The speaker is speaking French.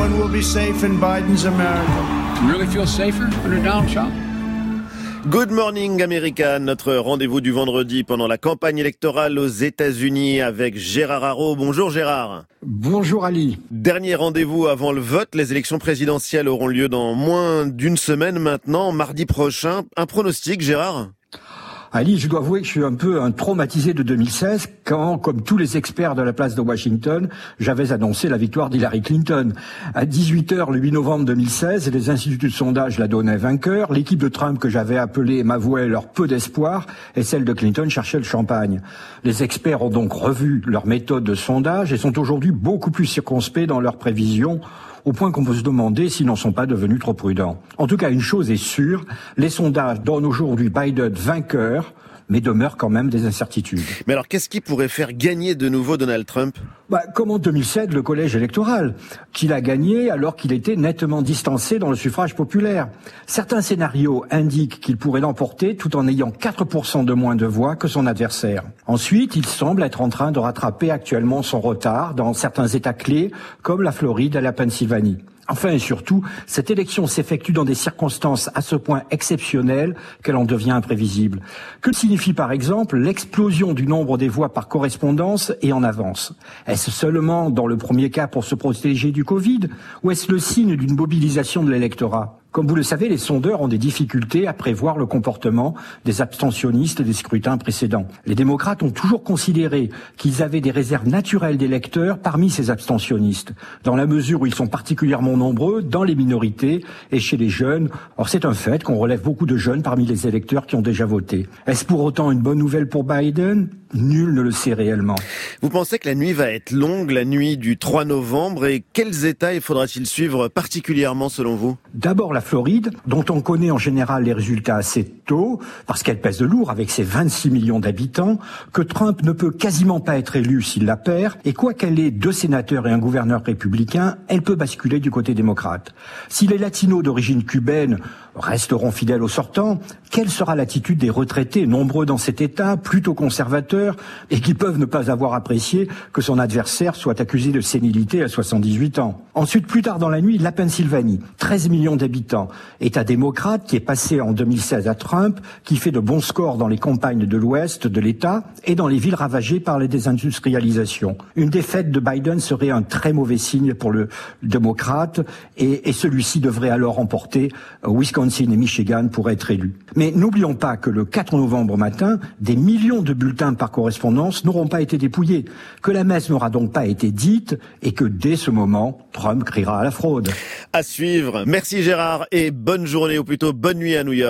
one will be safe in Biden's America. You really feel safer under Donald Trump? Good Morning America, notre rendez-vous du vendredi pendant la campagne électorale aux États-Unis avec Gérard Haro. Bonjour Gérard. Bonjour Ali. Dernier rendez-vous avant le vote. Les élections présidentielles auront lieu dans moins d'une semaine maintenant, mardi prochain. Un pronostic, Gérard? Ali, je dois avouer que je suis un peu un traumatisé de 2016 quand, comme tous les experts de la place de Washington, j'avais annoncé la victoire d'Hillary Clinton. À 18h le 8 novembre 2016, les instituts de sondage la donnaient vainqueur. L'équipe de Trump que j'avais appelée m'avouait leur peu d'espoir et celle de Clinton cherchait le champagne. Les experts ont donc revu leur méthode de sondage et sont aujourd'hui beaucoup plus circonspects dans leurs prévisions au point qu'on peut se demander s'ils n'en sont pas devenus trop prudents. En tout cas, une chose est sûre, les sondages donnent aujourd'hui Biden vainqueur, mais demeurent quand même des incertitudes. Mais alors, qu'est-ce qui pourrait faire gagner de nouveau Donald Trump? Bah, Comme en 2007, le collège électoral, qu'il a gagné alors qu'il était nettement distancé dans le suffrage populaire. Certains scénarios indiquent qu'il pourrait l'emporter tout en ayant 4% de moins de voix que son adversaire. Ensuite, il semble être en train de rattraper actuellement son retard dans certains États clés, comme la Floride et la Pennsylvanie. Enfin et surtout, cette élection s'effectue dans des circonstances à ce point exceptionnelles qu'elle en devient imprévisible. Que signifie par exemple l'explosion du nombre des voix par correspondance et en avance? Est-ce seulement dans le premier cas pour se protéger du Covid ou est-ce le signe d'une mobilisation de l'électorat? Comme vous le savez, les sondeurs ont des difficultés à prévoir le comportement des abstentionnistes des scrutins précédents. Les démocrates ont toujours considéré qu'ils avaient des réserves naturelles d'électeurs parmi ces abstentionnistes, dans la mesure où ils sont particulièrement nombreux dans les minorités et chez les jeunes. Or, c'est un fait qu'on relève beaucoup de jeunes parmi les électeurs qui ont déjà voté. Est-ce pour autant une bonne nouvelle pour Biden? Nul ne le sait réellement. Vous pensez que la nuit va être longue, la nuit du 3 novembre, et quels États il faudra-t-il suivre particulièrement selon vous? D'abord la Floride, dont on connaît en général les résultats assez tôt, parce qu'elle pèse de lourd avec ses 26 millions d'habitants, que Trump ne peut quasiment pas être élu s'il la perd, et quoi qu'elle ait deux sénateurs et un gouverneur républicain, elle peut basculer du côté démocrate. Si les latinos d'origine cubaine resteront fidèles au sortant, quelle sera l'attitude des retraités, nombreux dans cet État, plutôt conservateurs, et qui peuvent ne pas avoir apprécié que son adversaire soit accusé de sénilité à 78 ans? Ensuite, plus tard dans la nuit, la Pennsylvanie, 13 millions d'habitants, État démocrate qui est passé en 2016 à Trump, qui fait de bons scores dans les campagnes de l'Ouest de l'État et dans les villes ravagées par les désindustrialisations. Une défaite de Biden serait un très mauvais signe pour le démocrate, et, et celui-ci devrait alors emporter Wisconsin et Michigan pourraient être élus. Mais n'oublions pas que le 4 novembre matin, des millions de bulletins par correspondance n'auront pas été dépouillés, que la messe n'aura donc pas été dite et que dès ce moment, Trump criera à la fraude. À suivre. Merci Gérard et bonne journée ou plutôt bonne nuit à New York.